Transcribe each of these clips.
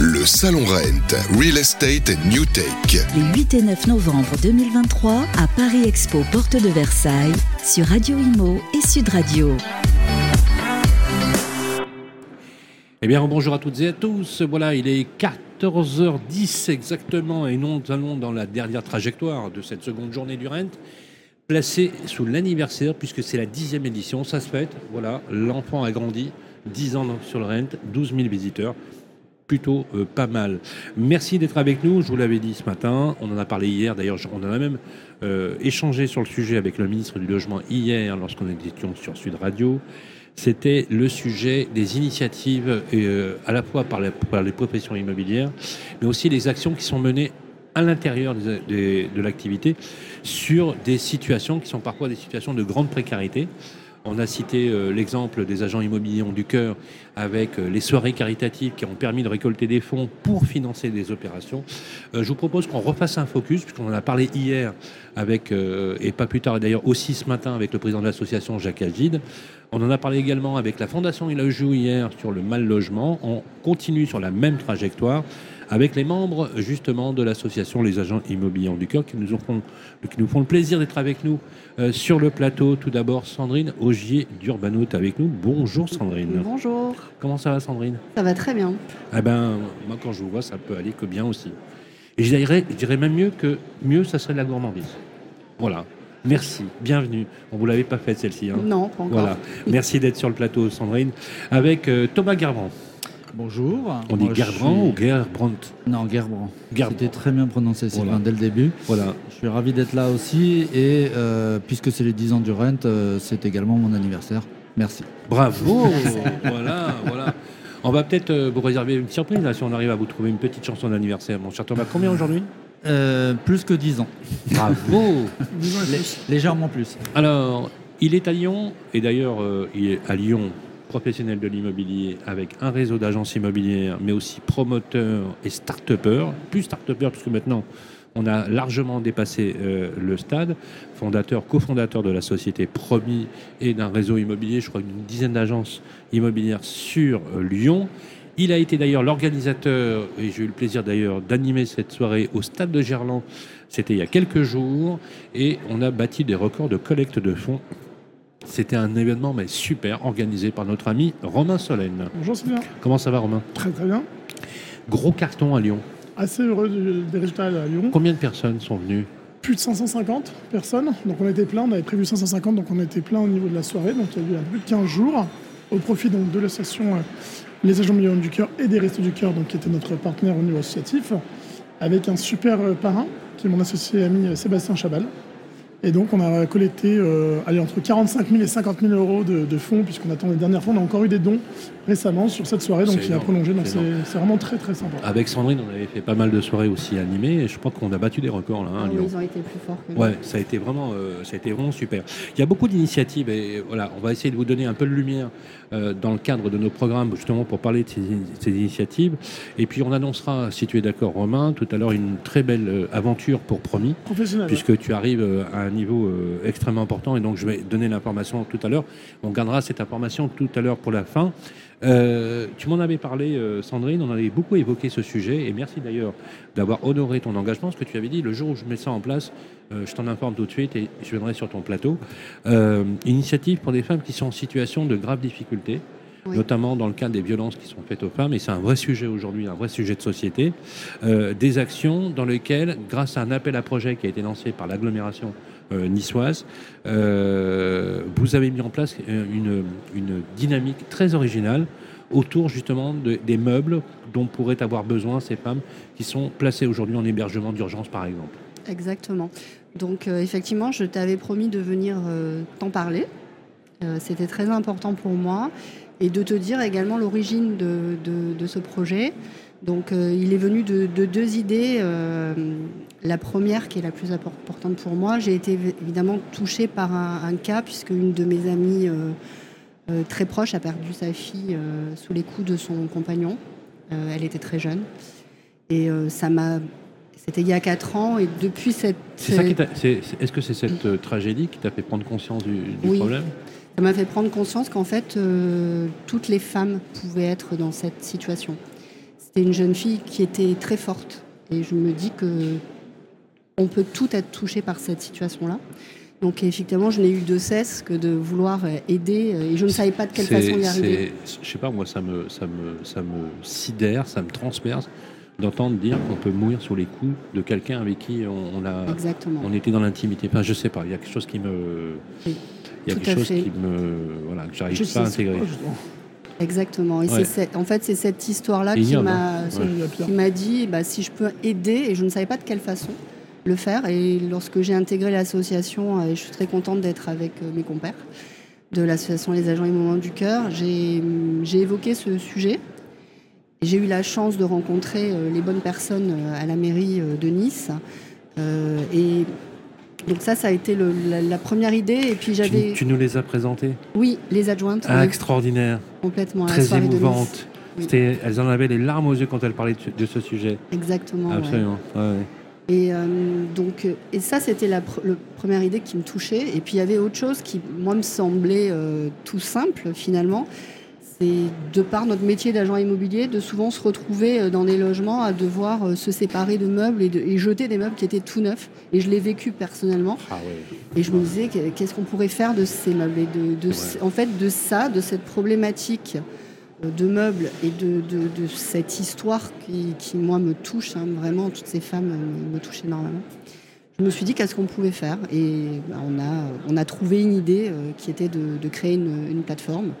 Le Salon Rent, Real Estate New Take. Les 8 et 9 novembre 2023 à Paris Expo, porte de Versailles, sur Radio Imo et Sud Radio. Eh bien, bonjour à toutes et à tous. Voilà, il est 14h10 exactement et nous allons dans la dernière trajectoire de cette seconde journée du Rent, placée sous l'anniversaire puisque c'est la dixième édition. Ça se fête. Voilà, l'enfant a grandi. 10 ans sur le Rent, 12 000 visiteurs. Plutôt euh, pas mal. Merci d'être avec nous. Je vous l'avais dit ce matin. On en a parlé hier. D'ailleurs, on en a même euh, échangé sur le sujet avec le ministre du Logement hier lorsqu'on était sur Sud Radio c'était le sujet des initiatives euh, à la fois par, les professions immobilières, mais aussi les actions qui sont menées à l'intérieur de l'activité sur des situations qui sont parfois des situations de grande précarité. On a cité l'exemple des agents immobiliers du cœur avec euh, les soirées caritatives qui ont permis de récolter des fonds pour financer des opérations. Euh, je vous propose qu'on refasse un focus, puisqu'on en a parlé hier avec, et pas plus tard d'ailleurs aussi ce matin avec le président de l'association Jacques Agide. On en a parlé également avec la Fondation Il hier sur le mal logement. On continue sur la même trajectoire avec les membres justement de l'association Les Agents Immobiliers du Cœur qui nous, font, qui nous font le plaisir d'être avec nous euh, sur le plateau. Tout d'abord, Sandrine Augier d'Urbanout avec nous. Bonjour Sandrine. Bonjour. Comment ça va Sandrine? Ça va très bien. Eh ben, moi quand je vous vois, ça peut aller que bien aussi. Et je dirais, je dirais même mieux que mieux, ça serait la gourmandise. Voilà. Merci, bienvenue. On ne vous l'avait pas faite celle-ci. Hein non, pas encore. Voilà. Merci d'être sur le plateau, Sandrine, avec euh, Thomas Garbrand. Bonjour. On dit Gerbrand ou Gerbrandt Non, Gerbrand. C'était très bien prononcé, Sylvain, dès le début. Voilà. Je suis ravi d'être là aussi. Et euh, puisque c'est les 10 ans du Rent, euh, c'est également mon anniversaire. Merci. Bravo Voilà, voilà. On va peut-être euh, vous réserver une surprise là, si on arrive à vous trouver une petite chanson d'anniversaire. Mon cher Thomas, combien aujourd'hui? Plus que 10 ans. Bravo Légèrement plus. Alors, il est à Lyon, et d'ailleurs, il est à Lyon professionnel de l'immobilier avec un réseau d'agences immobilières, mais aussi promoteurs et start-upers, plus start-upers puisque maintenant on a largement dépassé euh, le stade, fondateur, cofondateur de la société Promis et d'un réseau immobilier, je crois une dizaine d'agences immobilières sur euh, Lyon. Il a été d'ailleurs l'organisateur, et j'ai eu le plaisir d'ailleurs d'animer cette soirée au stade de Gerland, c'était il y a quelques jours, et on a bâti des records de collecte de fonds c'était un événement mais super organisé par notre ami Romain Solène. Bonjour Sylvain. Comment ça va Romain? Très très bien. Gros carton à Lyon. Assez heureux des résultats à Lyon. Combien de personnes sont venues Plus de 550 personnes. Donc on était plein, on avait prévu 550, donc on était plein au niveau de la soirée. Donc il y a eu un peu de 15 jours au profit donc, de l'association euh, Les Agents Millions du Cœur et des Restos du Cœur, donc, qui était notre partenaire au niveau associatif, avec un super euh, parrain qui est mon associé ami euh, Sébastien Chabal. Et donc, on a collecté euh, entre 45 000 et 50 000 euros de, fonds, puisqu'on attend les dernières fois. On a encore eu des dons récemment sur cette soirée, donc il a prolongé. Donc, c'est vraiment très, très sympa. Avec Sandrine, on avait fait pas mal de soirées aussi animées, et je crois qu'on a battu des records là. Hein, ah ils ont été plus forts que nous. Ouais, ça a été vraiment, euh, ça a été vraiment super. Il y a beaucoup d'initiatives, et voilà, on va essayer de vous donner un peu de lumière euh, dans le cadre de nos programmes, justement pour parler de ces, initiatives. Et puis, on annoncera, si tu es d'accord, Romain, tout à l'heure, une très belle aventure pour Promis. Puisque tu arrives à niveau euh, extrêmement important et donc je vais donner l'information tout à l'heure. On gardera cette information tout à l'heure pour la fin. Euh, tu m'en avais parlé, euh, Sandrine, on avait beaucoup évoqué ce sujet et merci d'ailleurs d'avoir honoré ton engagement, ce que tu avais dit, le jour où je mets ça en place, je t'en informe tout de suite et je viendrai sur ton plateau. initiative pour des femmes qui sont en situation de graves difficultés notamment dans le cadre des violences qui sont faites aux femmes, et c'est un vrai sujet aujourd'hui, un vrai sujet de société, des actions dans lesquelles, grâce à un appel à projet qui a été lancé par l'agglomération niçoise, euh, vous avez mis en place une, dynamique très originale autour justement des meubles dont pourraient avoir besoin ces femmes qui sont placées aujourd'hui en hébergement d'urgence par exemple. Exactement. Donc effectivement, je t'avais promis de venir t'en parler. C'était très important pour moi et de te dire également l'origine de, ce projet. Donc euh, il est venu de, deux idées. Euh, la première, qui est la plus importante pour moi, j'ai été évidemment touchée par un, cas, puisque une de mes amies euh, très proche a perdu sa fille sous les coups de son compagnon. elle était très jeune. Et ça m'a c'était il y a 4 ans et depuis cette. Est-ce que c'est cette tragédie qui t'a fait prendre conscience du, du oui. problème? Ça m'a fait prendre conscience qu'en fait, euh, toutes les femmes pouvaient être dans cette situation. C'était une jeune fille qui était très forte. Et je me dis que on peut tout être touché par cette situation-là. Donc effectivement, je n'ai eu de cesse que de vouloir aider et je ne savais pas de quelle façon y arriver. Je sais pas, moi, ça me, ça me, ça me sidère, ça me transperce d'entendre dire qu'on peut mourir sous les coups de quelqu'un avec qui on, a, on était dans l'intimité. Enfin, je sais pas, il y a quelque chose qui me, il y a quelque chose qui me, voilà, que j'arrive pas à intégrer. Exactement. Et c'est en fait, c'est cette histoire-là qui m'a, qui m'a dit, bah, si je peux aider, et je ne savais pas de quelle façon le faire. Et lorsque j'ai intégré l'association, et je suis très contente d'être avec euh, mes compères de l'association Les Agents et Moments du Cœur, j'ai évoqué ce sujet. J'ai eu la chance de rencontrer euh, les bonnes personnes euh, à la mairie de Nice. et donc ça, ça a été la, première idée. Et puis j'avais. Tu, nous les as présentées? Oui, les adjointes. Ah, extraordinaire. Complètement. Très émouvante. Elles en avaient les larmes aux yeux quand elles parlaient de, ce sujet. Exactement. Absolument. Et euh, donc, euh, et ça, c'était la, première idée qui me touchait. Et puis, il y avait autre chose qui, moi, me semblait euh, tout simple, finalement. C'est, de par notre métier d'agent immobilier, de souvent se retrouver dans des logements à devoir se séparer de meubles et, de, jeter des meubles qui étaient tout neufs. Et je l'ai vécu personnellement. Ah et je me disais, qu'est-ce qu'on pourrait faire de ces meubles Et de, en fait, de ça, de cette problématique de meubles et de, cette histoire qui, moi, me touche. Hein, vraiment, toutes ces femmes me, touchent énormément. Je me suis dit qu'est-ce qu'on pouvait faire? Et bah, on, a, on a trouvé une idée euh, qui était de, créer une, plateforme.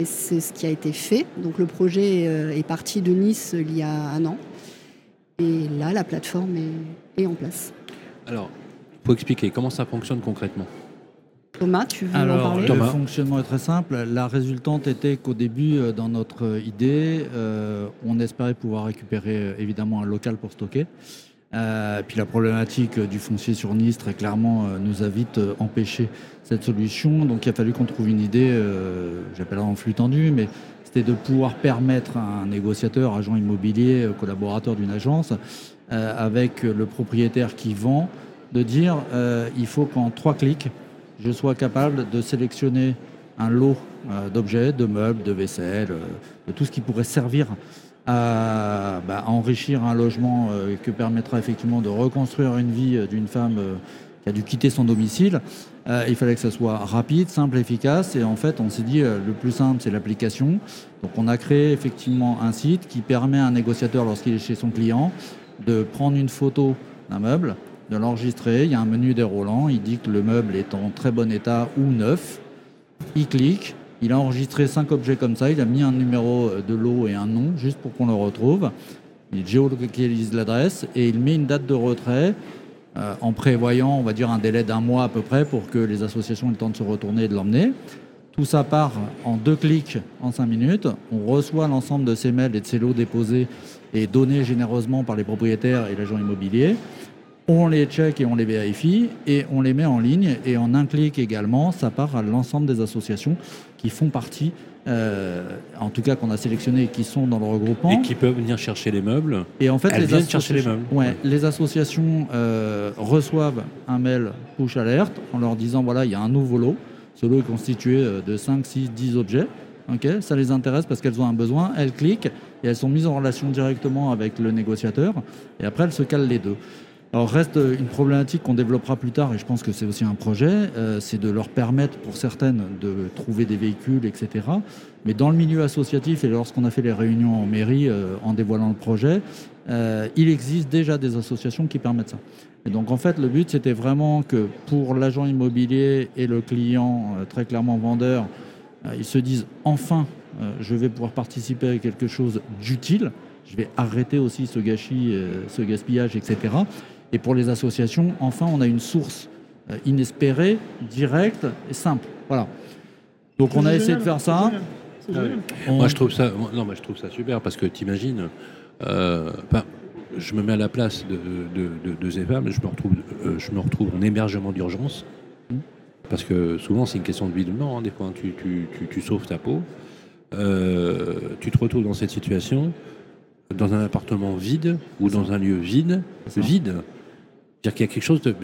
Et c'est ce qui a été fait. Donc le projet euh, est parti de Nice il y a un an. Et là, la plateforme est, en place. Alors, faut expliquer comment ça fonctionne concrètement? Thomas, tu veux en parler Le fonctionnement est très simple. La résultante était qu'au début, euh, dans notre idée, euh, on espérait pouvoir récupérer euh, évidemment un local pour stocker. puis la problématique du foncier sur Nice, très clairement, nous a vite empêché cette solution. Donc il a fallu qu'on trouve une idée, j'appellerai en flux tendu, mais c'était de pouvoir permettre à un négociateur, agent immobilier, collaborateur d'une agence, avec le propriétaire qui vend, de dire il faut qu'en trois clics, je sois capable de sélectionner un lot euh, d'objets, de meubles, de vaisselle, euh, de tout ce qui pourrait servir à, bah, enrichir un logement euh, que permettra effectivement de reconstruire une vie d'une femme qui a dû quitter son domicile. il fallait que ça soit rapide, simple, efficace. Et en fait, on s'est dit, le plus simple, c'est l'application. Donc on a créé effectivement un site qui permet à un négociateur, lorsqu'il est chez son client, de prendre une photo d'un meuble, de l'enregistrer. Il y a un menu déroulant. Il dit que le meuble est en très bon état ou neuf. Il clique. Il a enregistré cinq objets comme ça. Il a mis un numéro de lot et un nom juste pour qu'on le retrouve. Il géolocalise l'adresse et il met une date de retrait euh, en prévoyant, on va dire, un délai d'un mois à peu près pour que les associations aient le temps de se retourner et de l'emmener. Tout ça part en deux clics en cinq minutes. On reçoit l'ensemble de ces mails et de ces lots déposés et donnés généreusement par les propriétaires et l'agent immobilier on les check et on les vérifie et on les met en ligne et en un clic également, ça part à l'ensemble des associations qui font partie, euh, en tout cas qu'on a sélectionné et qui sont dans le regroupement. Et qui peuvent venir chercher les meubles. Et en fait, les viennent chercher les meubles. Ouais, Les associations euh, reçoivent un mail push alerte en leur disant voilà, il y a un nouveau lot. Ce lot est constitué euh, de 5, 6, 10 objets. Ça les intéresse parce qu'elles ont un besoin, elles cliquent et elles sont mises en relation directement avec le négociateur et après elles se calent les deux. Alors reste une problématique qu'on développera plus tard, et je pense que c'est aussi un projet, euh, c'est de leur permettre pour certaines de trouver des véhicules, etc. Mais dans le milieu associatif, et lorsqu'on a fait les réunions en mairie euh, en dévoilant le projet, euh, il existe déjà des associations qui permettent ça. Et donc en fait, le but, c'était vraiment que pour l'agent immobilier et le client, très clairement vendeur, ils se disent enfin, je vais pouvoir participer à quelque chose d'utile je vais arrêter aussi ce gâchis, ce gaspillage, etc. Et pour les associations, enfin, on a une source euh, inespérée, directe et simple. Voilà. Donc on a essayé de faire ça. Moi, je trouve ça, non, moi, je trouve ça super parce que tu imagines, euh, je me mets à la place de, de, femmes, je me retrouve, euh, je me retrouve en hébergement d'urgence. Parce que souvent, c'est une question de vie de mort. Hein. Des fois, hein, tu, tu, tu, sauves ta peau. tu te retrouves dans cette situation, dans un appartement vide ou dans un lieu vide, vide. C'est-à-dire qu'il y a quelque chose de.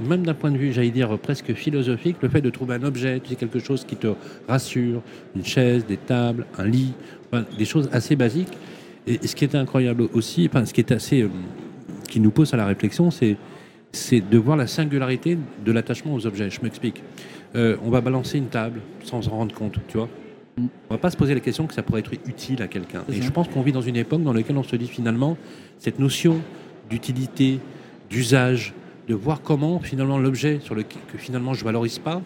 Même d'un point de vue, j'allais dire, presque philosophique, le fait de trouver un objet, tu sais, quelque chose qui te rassure, une chaise, des tables, un lit, des choses assez basiques. Et ce qui est incroyable aussi, enfin, ce qui est assez, euh, qui nous pose à la réflexion, c'est c'est de voir la singularité de l'attachement aux objets. Je m'explique. Euh, on va balancer une table sans s'en rendre compte, tu vois. On va pas se poser la question que ça pourrait être utile à quelqu'un. Et ça. je pense qu'on vit dans une époque dans laquelle on se dit finalement cette notion d'utilité, d'usage, de voir comment finalement l'objet sur le que finalement je valorise pas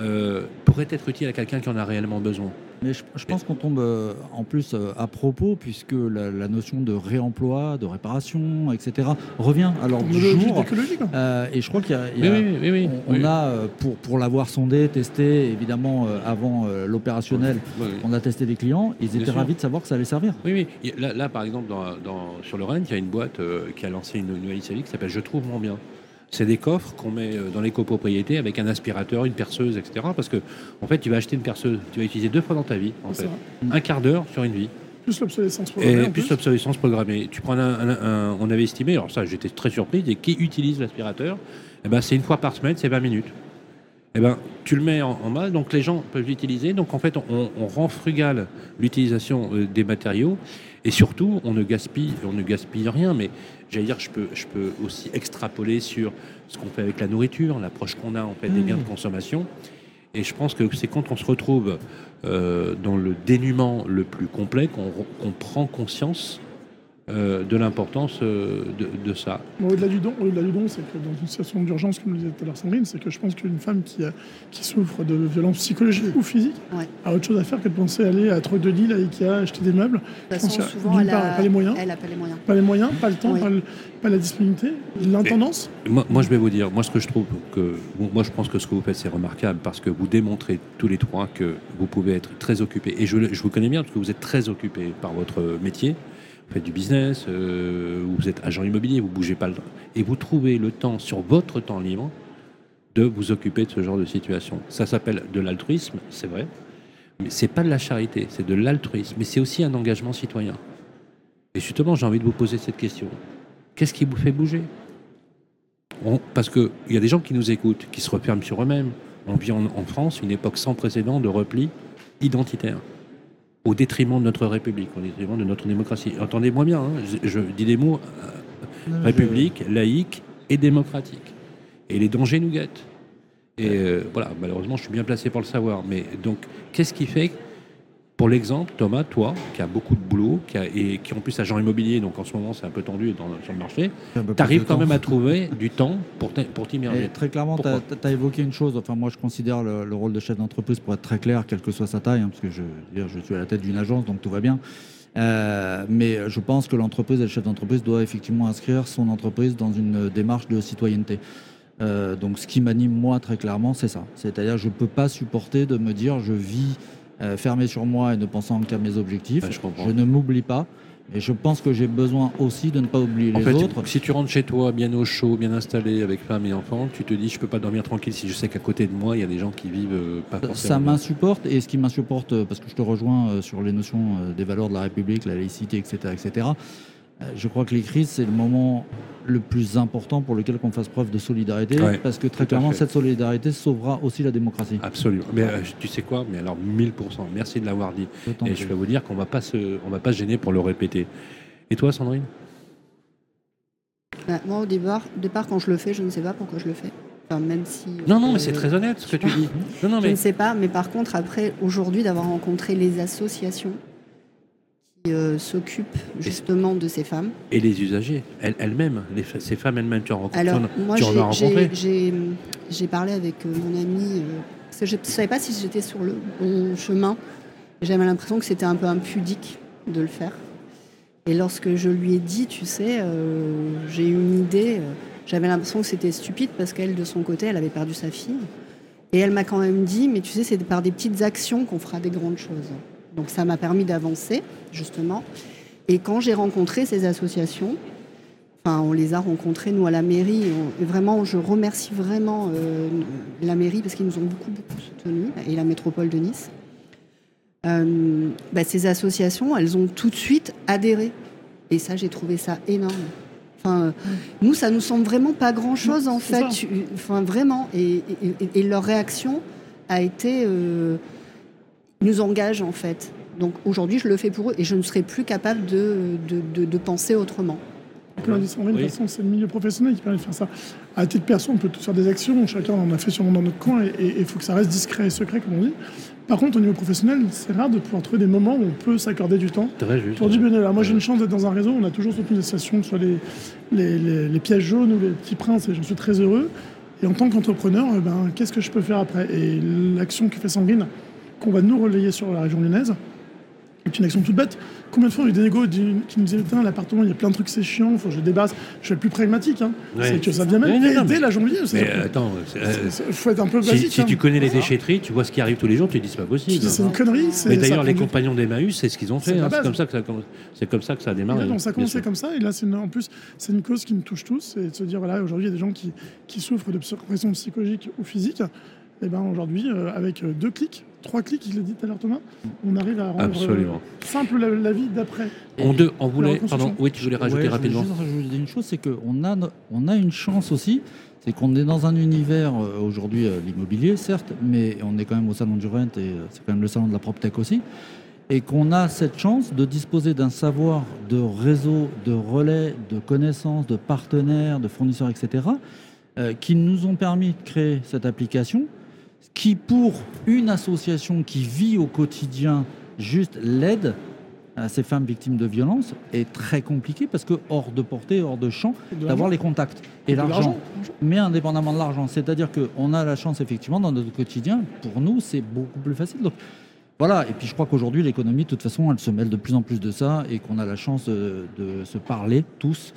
euh, pourrait être utile à quelqu'un qui en a réellement besoin. Mais je, je pense qu'on tombe euh, en plus euh, à propos, puisque la, la notion de réemploi, de réparation, etc., revient à l'ordre du jour. Euh, et je crois qu'il y a, il y a- oui, oui, oui, on, a, euh, pour, pour l'avoir sondé, testé, évidemment, euh, avant euh, l'opérationnel, Oui, oui. on a testé des clients, ils étaient ravis de savoir que ça allait servir. Oui, oui. Là, là, par exemple, dans, dans- sur le Rennes, il y a une boîte euh, qui a lancé une nouvelle initiative qui s'appelle Je trouve mon bien. C'est des coffres qu'on met euh, dans les copropriétés avec un aspirateur, une perceuse, etc. Parce que, en fait, tu vas acheter une perceuse, tu vas utiliser deux fois dans ta vie, en C'est fait. ça. Un quart d'heure sur une vie. Plus l'obsolescence programmée. Et plus plus. l'obsolescence programmée. Tu prends un, un- un- on avait estimé, alors ça, j'étais très surpris, et qui utilise l'aspirateur Eh ben, c'est une fois par semaine, c'est 20 minutes. Eh ben, tu le mets en, en main, donc les gens peuvent l'utiliser. Donc en fait, on, on rend frugal l'utilisation euh, des matériaux et surtout, on ne gaspille, on ne gaspille rien. Mais j'allais dire, je peux, je peux aussi extrapoler sur ce qu'on fait avec la nourriture, l'approche qu'on a en fait des biens de consommation. Et je pense que c'est quand on se retrouve euh, dans le dénuement le plus complet qu'on qu'on prend conscience euh, de l'importance euh, de, de ça. Bon, au-delà du don, au-delà du don, c'est que dans une situation d'urgence, comme le disait tout à l'heure Sandrine, c'est que je pense qu'une femme qui, a- qui souffre de violences psychologiques ou physiques Ouais. a autre chose à faire que de penser aller à Troc de Lille, à Ikea, acheter des meubles. De toute façon, souvent, elle part, a pas les moyens. Elle a pas les moyens. Pas les moyens, pas le temps, Oui. pas, le- pas la disponibilité, l'intendance. Moi, moi, je vais vous dire, moi, ce que je trouve que, moi, je pense que ce que vous faites, c'est remarquable parce que vous démontrez tous les trois que vous pouvez être très occupés. Et je, je vous connais bien parce que vous êtes très occupés par votre métier. Vous faites du business, euh, vous êtes agent immobilier, vous bougez pas le temps. Et vous trouvez le temps, sur votre temps libre, de vous occuper de ce genre de situation. Ça s'appelle de l'altruisme, c'est vrai. Mais c'est pas de la charité, c'est de l'altruisme. Mais c'est aussi un engagement citoyen. Et justement, j'ai envie de vous poser cette question. Qu'est-ce qui vous fait bouger? Parce qu'il y a des gens qui nous écoutent, qui se referment sur eux-mêmes. On vit en France une époque sans précédent de repli identitaire, au détriment de notre République, au détriment de notre démocratie. Entendez-moi bien, hein, je, je dis des mots euh, République, laïque et démocratique. Et les dangers nous guettent. Et euh, voilà, malheureusement, je suis bien placé pour le savoir. Mais donc, qu'est-ce qui fait, pour l'exemple, Thomas, toi, qui a beaucoup de boulot, qui a, et qui en plus agent immobilier, donc en ce moment c'est un peu tendu dans, sur le marché, tu arrives quand temps. même à trouver du temps pour pour t'immerger. Et très clairement, tu as, évoqué une chose. Enfin, moi, je considère le, le rôle de chef d'entreprise pour être très clair, quelle que soit sa taille, hein, parce que je, suis à la tête d'une agence, donc tout va bien. Euh, mais je pense que l'entreprise et le chef d'entreprise doit effectivement inscrire son entreprise dans une démarche de citoyenneté. Euh, donc, ce qui m'anime moi très clairement, c'est ça. C'est-à-dire, je ne peux pas supporter de me dire je vis euh, fermé sur moi et ne pensant qu'à mes objectifs. Ouais, je ne m'oublie pas. Et je pense que j'ai besoin aussi de ne pas oublier En les fait, autres. si tu rentres chez toi bien au chaud, bien installé, avec femme et enfant, tu te dis je peux pas dormir tranquille si je sais qu'à côté de moi il y a des gens qui vivent euh, pas forcément. Ça m'insupporte et ce qui m'insupporte, euh, parce que je te rejoins euh, sur les notions des valeurs de la République, la laïcité, etc., etc. euh, Je crois que les crises, c'est le moment le plus important pour lequel qu'on fasse preuve de solidarité, Ouais, parce que très clairement, cette solidarité sauvera aussi la démocratie. Absolument. Mais euh, tu sais quoi? Mais alors 1000%. Merci de l'avoir dit. Et je vais vous dire qu'on va pas se, on va pas se gêner pour le répéter. Et toi, Sandrine? Bah, moi, au départ, au départ, quand je le fais, je ne sais pas pourquoi je le fais. Enfin, même si. Non, non, mais euh, c'est très honnête ce que tu dis. Non, non, Je ne sais pas, mais par contre, après, aujourd'hui, d'avoir rencontré les associations qui euh, s'occupent justement de ces femmes. et les usagers, elles- elles-mêmes, ces femmes elles-mêmes, tu en rencontres. Alors, moi, j'ai- parlé avec euh, mon ami, euh, parce que je ne savais pas si j'étais sur le bon chemin. J'avais l'impression que c'était un peu impudique de le faire. Et lorsque je lui ai dit, tu sais, euh, j'ai eu une idée, euh, j'avais l'impression que c'était stupide parce qu'elle, de son côté, elle avait perdu sa fille. Et elle m'a quand même dit, mais tu sais, c'est par des petites actions qu'on fera des grandes choses. Donc ça m'a permis d'avancer, justement. Et quand j'ai rencontré ces associations, enfin, on les a rencontrées, nous, à la mairie, et vraiment, je remercie vraiment euh, la mairie parce qu'ils nous ont beaucoup, beaucoup soutenus, et la métropole de Nice. Euh, bah, ces associations, elles ont tout de suite adhéré. Et ça, j'ai trouvé ça énorme. Enfin, euh, nous, ça nous semble vraiment pas grand-chose, en fait. ça. Enfin, vraiment. Et, et- et- et leur réaction a été... nous engage, en fait. Donc aujourd'hui, je le fais pour eux et je ne serai plus capable de, de, de- de penser autrement. De Oui. toute façon, c'est le milieu professionnel qui permet de faire ça. À titre perso, on peut tous faire des actions, chacun en a fait sûrement dans notre coin, et il faut que ça reste discret et secret, comme on dit. Par contre, au niveau professionnel, c'est rare de pouvoir trouver des moments où on peut s'accorder du temps Très juste. pour du bénévolat. Moi, j'ai une chance d'être dans un réseau, on a toujours soutenu des associations, que ce soit les, les, les- les pièges jaunes ou les petits princes, et j'en suis très heureux. Et en tant qu'entrepreneur, eh ben, qu'est-ce que je peux faire après? Et l'action que fait Sandrine, qu'on va nous relayer sur la région lyonnaise, est une action toute bête. Combien de fois on a eu des négos qui nous disaient l'appartement, il y a plein de trucs, c'est chiant, faut que je débarrasse. Je suis le plus pragmatique. Hein. Ouais. C'est que ça vient même non, non, mais- la janvier. Mais euh, attends, c'est, euh, Il faut être un peu si, basique. si hein. tu connais les déchetteries, tu vois ce qui arrive tous les jours, tu te dis c'est pas possible. C'est une connerie. c'est- Mais d'ailleurs, les compagnons d'Emmaüs, c'est ce qu'ils ont C'est fait. hein. C'est comme ça que ça, c'est comme ça que ça a démarré. là, donc ça a commencé comme ça, et là, c'est une- en plus, c'est une cause qui nous touche tous, et de se dire, voilà, aujourd'hui, il y a des gens qui, qui souffrent de pression psychologique ou physique. Et ben aujourd'hui, euh, avec euh, deux clics, trois clics, il l'a dit tout à l'heure Thomas, on arrive à rendre Absolument. euh, simple la, la vie d'après. On, deux, on voulait. Pardon, oui, tu voulais rajouter Ouais, je voulais rapidement. juste rajouter une chose, c'est qu'on a, on a une chance aussi, c'est qu'on est dans un univers euh, aujourd'hui, euh, l'immobilier certes, mais on est quand même au salon du rent et c'est quand même le salon de la PropTech aussi, et qu'on a cette chance de disposer d'un savoir de réseau, de relais, de connaissances, de partenaires, de fournisseurs, etc., euh, qui nous ont permis de créer cette application qui, pour une association qui vit au quotidien juste l'aide à ces femmes victimes de violences, est très compliqué parce que hors de portée, hors de champ, d'avoir les contacts et l'argent. Mais indépendamment de l'argent, c'est-à-dire qu'on a la chance effectivement dans notre quotidien, pour nous c'est beaucoup plus facile. Donc voilà, et puis je crois qu'aujourd'hui l'économie de toute façon elle se mêle de plus en plus de ça et qu'on a la chance euh, de se parler tous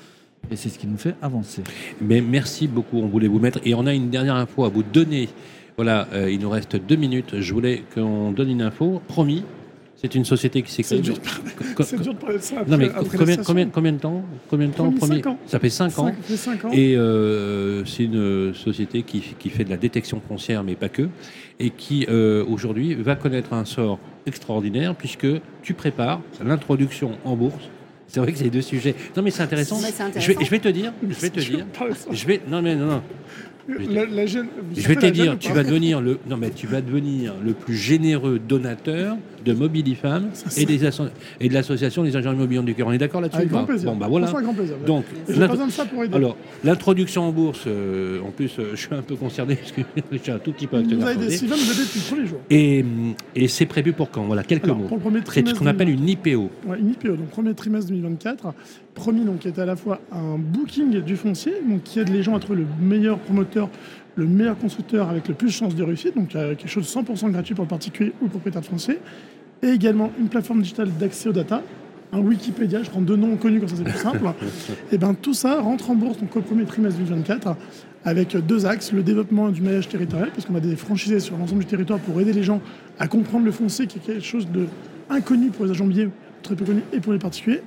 et c'est ce qui nous fait avancer. Mais merci beaucoup, on voulait vous mettre. Et on a une dernière info à vous donner. Voilà, euh, il nous reste deux minutes. Je voulais qu'on donne une info. Promis, c'est une société qui s'est créée. c'est dur de parler de ça après, Non, mais après la combien, station. combien, combien de temps Combien de temps Premier- cinq ans. Ça fait 5 ans. Cinq- ça fait cinq ans. Et euh, c'est une société qui, qui fait de la détection foncière, mais pas que, et qui euh, aujourd'hui va connaître un sort extraordinaire puisque tu prépares l'introduction en bourse. C'est vrai que c'est deux sujets. Non, mais c'est intéressant. Je, vais, intéressant. je vais te dire, je vais te dire, je vais, non mais non, non, La- la gêne- vous je vais te dire, ou tu vas devenir le, non mais tu vas devenir le plus généreux donateur de Mobilifam et, des et de l'association des agents immobiliers du cœur. On est d'accord là-dessus Avec grand plaisir. Bon bah voilà. Grand plaisir. Donc, ça pour aider. alors, l'introduction en bourse, euh, en plus, euh, je suis un peu concerné parce que je suis un tout petit peu il nous a acteur aidé. Sylvain nous a aidé depuis le premier jour. Et, et c'est prévu pour quand? Voilà, quelques Alors, mots. pour le premier C'est ce qu'on appelle une IPO. Ouais, une IPO, donc premier trimestre 2024. Promis, donc, qui est à la fois un booking du foncier, donc qui aide les gens à trouver le meilleur promoteur, le meilleur constructeur avec le plus de chances de réussite, donc euh, quelque chose de 100% gratuit pour le particulier ou le propriétaire foncier. Et également une plateforme digitale d'accès aux data, un Wikipédia, je prends deux noms connus comme ça c'est plus simple. et bien tout ça rentre en bourse donc au premier trimestre 2024 avec deux axes, le développement du maillage territorial, parce qu'on a des franchisés sur l'ensemble du territoire pour aider les gens à comprendre le foncier qui est quelque chose de inconnu pour les agents immobiliers, très peu connu, et pour les particuliers.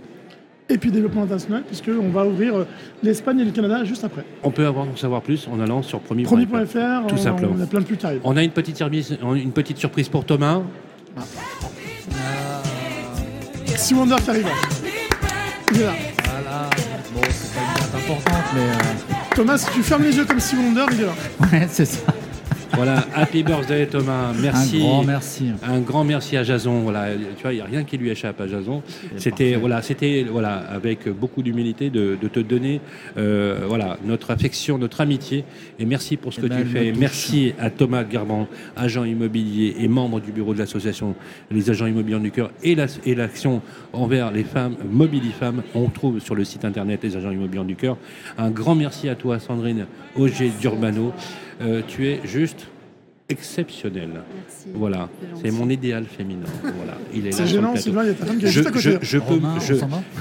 Et puis développement international, puisqu'on va ouvrir euh, l'Espagne et le Canada juste après. On peut avoir en savoir plus en allant sur premier. Promis.fr, Tout on, simplement. on a plein de pubs qui arrivent. On a une petite, surprise, une petite surprise pour Thomas. Si Wonder qui arrive. Il est là. Voilà, bon c'est pas une date importante mais Thomas, si tu fermes les yeux comme si Wonder, il est là. euh, ouais, c'est ça. Voilà, happy birthday Thomas. Merci. Un grand merci. Un grand merci à Jason. Voilà, tu vois, il n'y a rien qui lui échappe à Jason. C'était voilà, c'était voilà, avec beaucoup d'humilité de, de te donner euh, voilà notre affection, notre amitié et merci pour ce Eh que ben, tu fais. Merci à Thomas Garban, agent immobilier et membre du bureau de l'association Les agents immobiliers du cœur et la- et l'action envers les femmes Mobilifemmes. On trouve sur le site internet Les agents immobiliers du cœur. Un grand merci à toi Sandrine Auger d'Urbano. Euh, tu es juste exceptionnelle. Merci. Voilà, C'est mon idéal féminin. Voilà, il est là C'est sur le gênant. Sylvain, il y a ta femme qui est Je, juste à côté. je, je peux, Romain,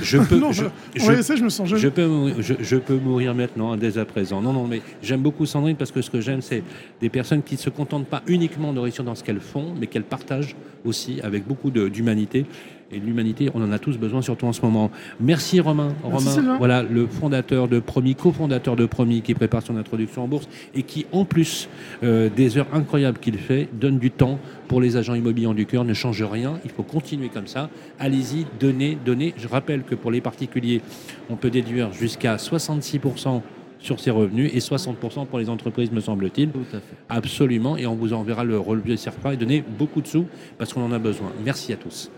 je, peux, non, je, on je- va laisser, je me sens jeune. je peux, mourir- je, je peux mourir maintenant, dès à présent. Non, non, mais j'aime beaucoup Sandrine parce que ce que j'aime, c'est des personnes qui ne se contentent pas uniquement de réussir dans ce qu'elles font, mais qu'elles partagent aussi avec beaucoup d'humanité. Et l'humanité, on en a tous besoin, surtout en ce moment. Merci Romain. Merci, Romain, Sylvain. voilà le fondateur de Promis, cofondateur de Promis, qui prépare son introduction en bourse et qui, en plus euh, des heures incroyables qu'il fait, donne du temps pour les agents immobiliers du cœur. Ne change rien. Il faut continuer comme ça. Allez-y, donnez, donnez. Je rappelle que pour les particuliers, on peut déduire jusqu'à 66% sur ses revenus et 60% pour les entreprises, me semble-t-il. Tout à fait. Absolument. Et on vous enverra le relevé CERFRA et donner beaucoup de sous parce qu'on en a besoin. Merci à tous.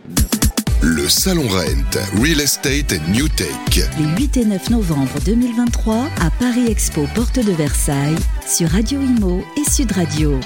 Le Salon Rent, Real Estate and New Take. Les 8 et 9 novembre 2023 à Paris Expo, porte de Versailles, sur Radio Imo et Sud Radio.